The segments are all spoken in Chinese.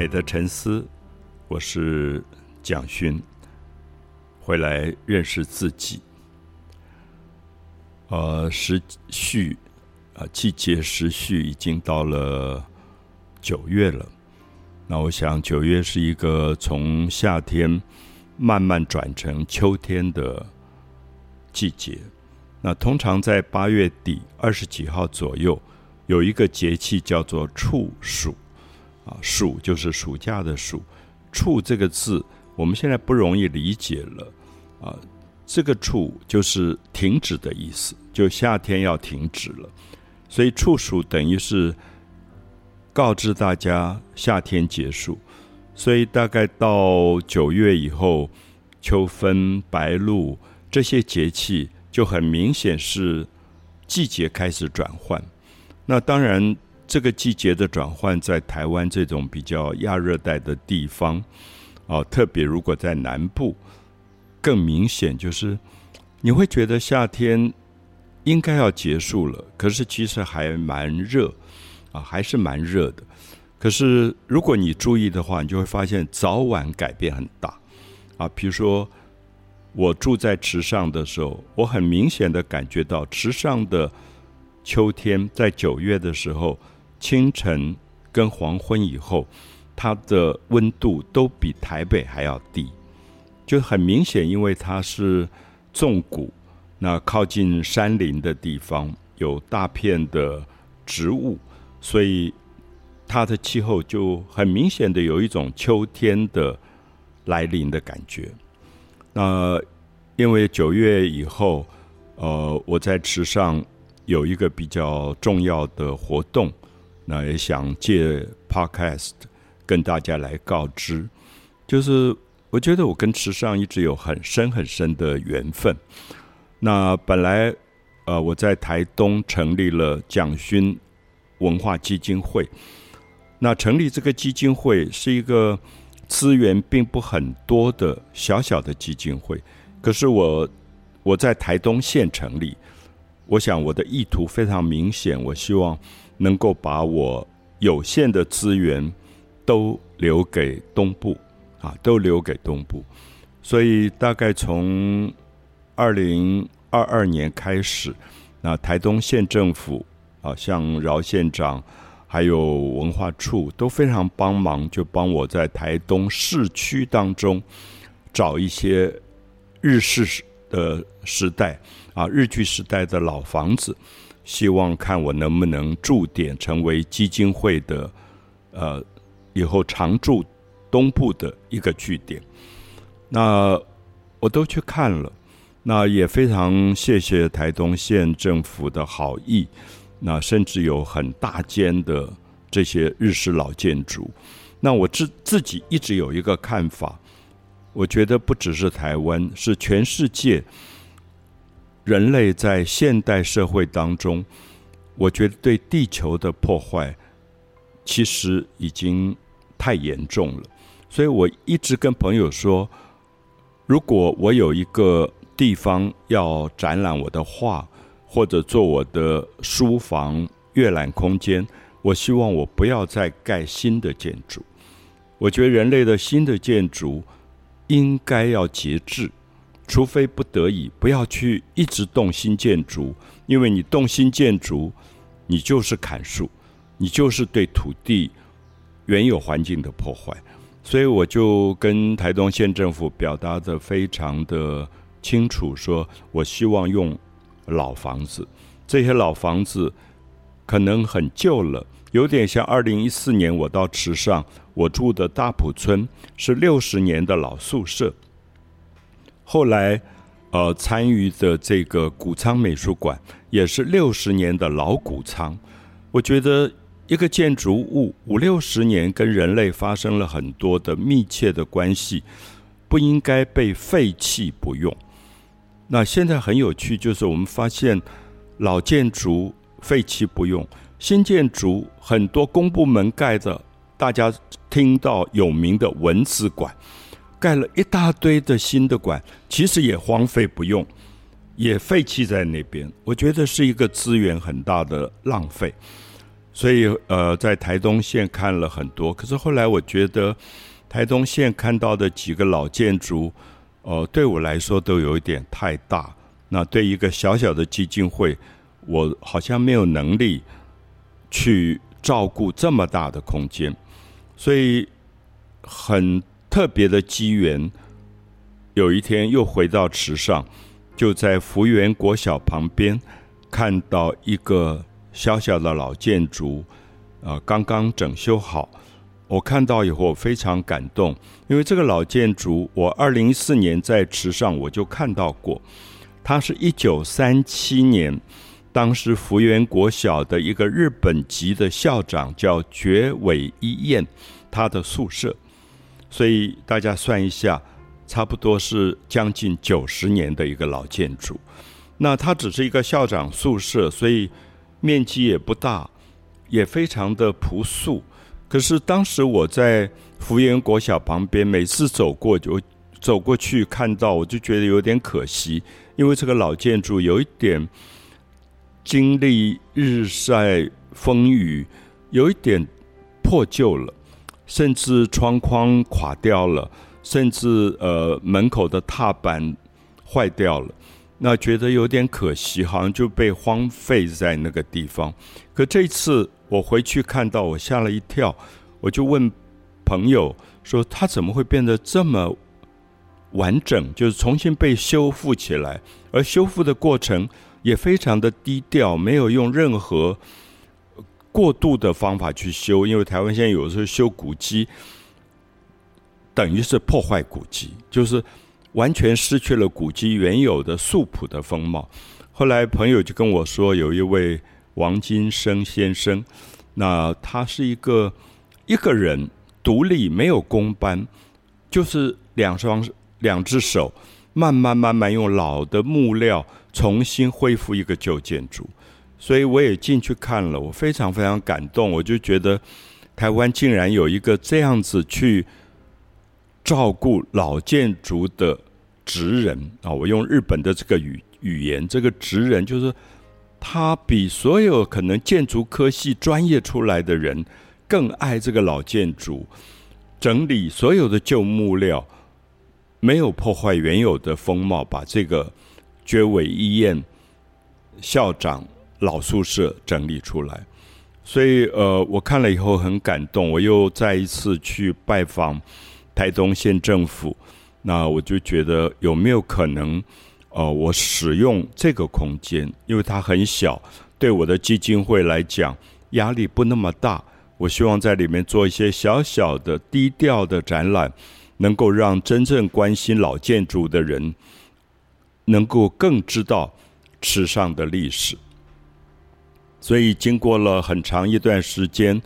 美的沉思，我是蒋勋，回来认识自己。呃，时序啊，季节时序已经到了九月了。那我想，九月是一个从夏天慢慢转成秋天的季节。那通常在八月底二十几号左右，有一个节气叫做处暑。啊，暑就是暑假的暑，处这个字我们现在不容易理解了。啊，这个处就是停止的意思，就夏天要停止了，所以处暑等于是告知大家夏天结束。所以大概到九月以后，秋分、白露这些节气就很明显是季节开始转换。那当然。这个季节的转换，在台湾这种比较亚热带的地方，哦，特别如果在南部，更明显，就是你会觉得夏天应该要结束了，可是其实还蛮热，啊，还是蛮热的。可是如果你注意的话，你就会发现早晚改变很大，啊，比如说我住在池上的时候，我很明显的感觉到池上的秋天在九月的时候。清晨跟黄昏以后，它的温度都比台北还要低，就很明显，因为它是纵谷，那靠近山林的地方有大片的植物，所以它的气候就很明显的有一种秋天的来临的感觉。那因为九月以后，呃，我在池上有一个比较重要的活动。那也想借 Podcast 跟大家来告知，就是我觉得我跟池上一直有很深很深的缘分。那本来呃我在台东成立了蒋勋文化基金会，那成立这个基金会是一个资源并不很多的小小的基金会，可是我我在台东县成立，我想我的意图非常明显，我希望。能够把我有限的资源都留给东部啊，都留给东部。所以大概从二零二二年开始，那台东县政府啊，像饶县长还有文化处都非常帮忙，就帮我在台东市区当中找一些日式的时代啊，日据时代的老房子。希望看我能不能驻点成为基金会的，呃，以后常驻东部的一个据点。那我都去看了，那也非常谢谢台东县政府的好意。那甚至有很大间的这些日式老建筑。那我自自己一直有一个看法，我觉得不只是台湾，是全世界。人类在现代社会当中，我觉得对地球的破坏其实已经太严重了。所以我一直跟朋友说，如果我有一个地方要展览我的画，或者做我的书房阅览空间，我希望我不要再盖新的建筑。我觉得人类的新的建筑应该要节制。除非不得已，不要去一直动新建筑，因为你动新建筑，你就是砍树，你就是对土地原有环境的破坏。所以我就跟台东县政府表达的非常的清楚，说我希望用老房子，这些老房子可能很旧了，有点像二零一四年我到池上，我住的大埔村是六十年的老宿舍。后来，呃，参与的这个谷仓美术馆也是六十年的老谷仓。我觉得一个建筑物五六十年跟人类发生了很多的密切的关系，不应该被废弃不用。那现在很有趣，就是我们发现老建筑废弃不用，新建筑很多公部门盖的，大家听到有名的文字馆。盖了一大堆的新的馆，其实也荒废不用，也废弃在那边。我觉得是一个资源很大的浪费。所以呃，在台东县看了很多，可是后来我觉得台东县看到的几个老建筑，呃，对我来说都有一点太大。那对一个小小的基金会，我好像没有能力去照顾这么大的空间，所以很特别的机缘，有一天又回到池上，就在福源国小旁边看到一个小小的老建筑，啊，刚刚整修好。我看到以后非常感动，因为这个老建筑，我二零一四年在池上我就看到过。它是一九三七年，当时福原国小的一个日本籍的校长叫绝尾一彦，他的宿舍，所以大家算一下，差不多是将近九十年的一个老建筑。那它只是一个校长宿舍，所以面积也不大，也非常的朴素。可是当时我在福源国小旁边，每次走过就走过去看到，我就觉得有点可惜。因为这个老建筑有一点经历日晒风雨，有一点破旧了，甚至窗框垮掉了，甚至呃门口的踏板坏掉了，那觉得有点可惜，好像就被荒废在那个地方。可这次我回去看到，我吓了一跳，我就问朋友说：“它怎么会变得这么？”完整就是重新被修复起来，而修复的过程也非常的低调，没有用任何过度的方法去修。因为台湾现在有时候修古迹，等于是破坏古迹，就是完全失去了古迹原有的素朴的风貌。后来朋友就跟我说，有一位王金生先生，那他是一个一个人独立，没有工班，就是两双。两只手，慢慢慢慢用老的木料重新恢复一个旧建筑，所以我也进去看了，我非常非常感动。我就觉得台湾竟然有一个这样子去照顾老建筑的职人啊！我用日本的这个语语言，这个职人就是他比所有可能建筑科系专业出来的人更爱这个老建筑，整理所有的旧木料。没有破坏原有的风貌，把这个绝尾医院校长老宿舍整理出来，所以呃，我看了以后很感动。我又再一次去拜访台东县政府，那我就觉得有没有可能，呃，我使用这个空间，因为它很小，对我的基金会来讲压力不那么大。我希望在里面做一些小小的、低调的展览。能够让真正关心老建筑的人，能够更知道池上的历史。所以，经过了很长一段时间，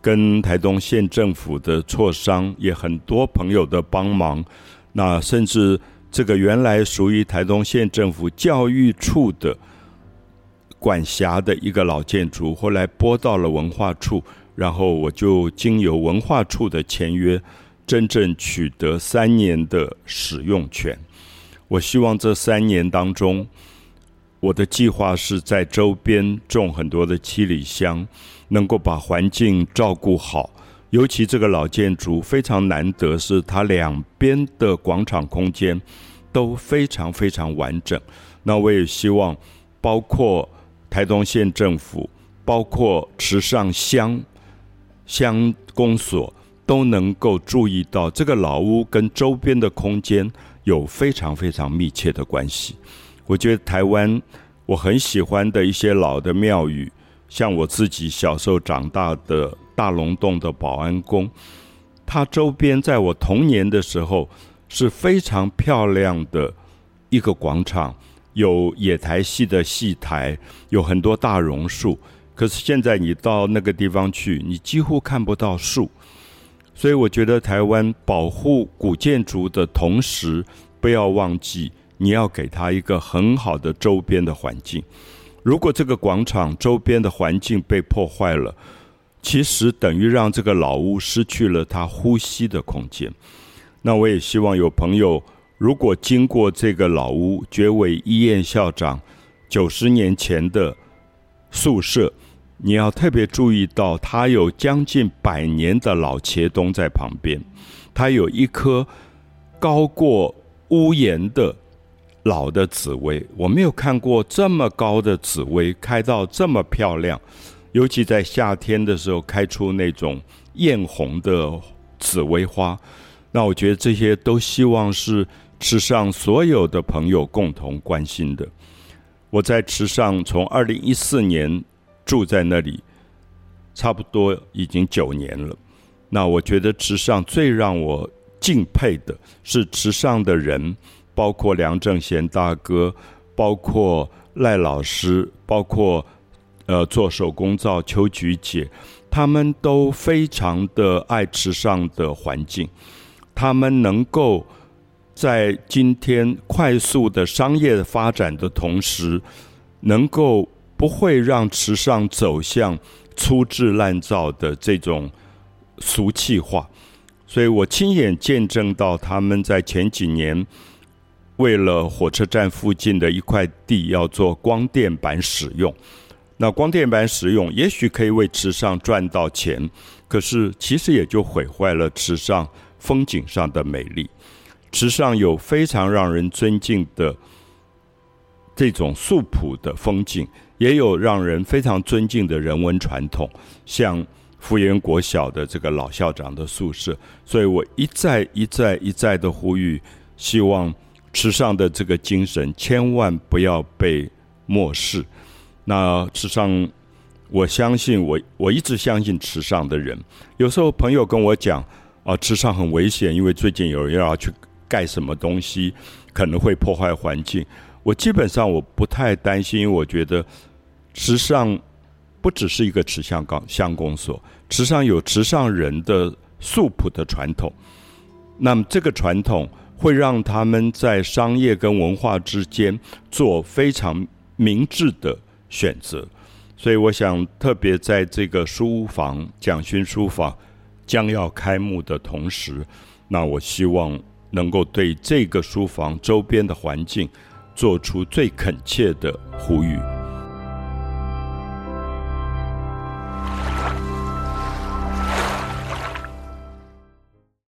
跟台东县政府的磋商，也很多朋友的帮忙，那甚至这个原来属于台东县政府教育处的管辖的一个老建筑，后来拨到了文化处，然后我就经由文化处的签约。真正取得三年的使用权，我希望这三年当中，我的计划是在周边种很多的七里香，能够把环境照顾好。尤其这个老建筑非常难得，是它两边的广场空间都非常非常完整。那我也希望，包括台东县政府，包括池上乡乡公所。都能够注意到这个老屋跟周边的空间有非常非常密切的关系。我觉得台湾我很喜欢的一些老的庙宇，像我自己小时候长大的大龙洞的保安宫，它周边在我童年的时候是非常漂亮的一个广场，有野台戏的戏台，有很多大榕树。可是现在你到那个地方去，你几乎看不到树。所以我觉得台湾保护古建筑的同时，不要忘记你要给他一个很好的周边的环境。如果这个广场周边的环境被破坏了，其实等于让这个老屋失去了它呼吸的空间。那我也希望有朋友，如果经过这个老屋，绝尾医院校长九十年前的宿舍，你要特别注意到，它有将近百年的老茄冬在旁边，它有一棵高过屋檐的老的紫薇。我没有看过这么高的紫薇开到这么漂亮，尤其在夏天的时候开出那种艳红的紫薇花。那我觉得这些都希望是池上所有的朋友共同关心的。我在池上从二零一四年。住在那里，差不多已经九年了。那我觉得池上最让我敬佩的是池上的人，包括梁正贤大哥，包括赖老师，包括呃做手工皂秋菊姐，他们都非常的爱池上的环境。他们能够在今天快速的商业发展的同时，能够。不会让池上走向粗制滥造的这种俗气化，所以我亲眼见证到他们在前几年为了火车站附近的一块地要做光电板使用。那光电板使用也许可以为池上赚到钱，可是其实也就毁坏了池上风景上的美丽。池上有非常让人尊敬的这种素朴的风景。也有让人非常尊敬的人文传统，像福源国小的这个老校长的宿舍，所以我一再一再一再的呼吁，希望池上的这个精神千万不要被漠视。那池上，我相信我我一直相信池上的人。有时候朋友跟我讲啊，池上很危险，因为最近有人要去盖什么东西，可能会破坏环境。我基本上我不太担心，因为我觉得池上不只是一个池相港相公所，池上有池上人的素朴的传统。那么这个传统会让他们在商业跟文化之间做非常明智的选择。所以我想特别在这个书房蒋勋书房将要开幕的同时，那我希望能够对这个书房周边的环境。做出最恳切的呼吁。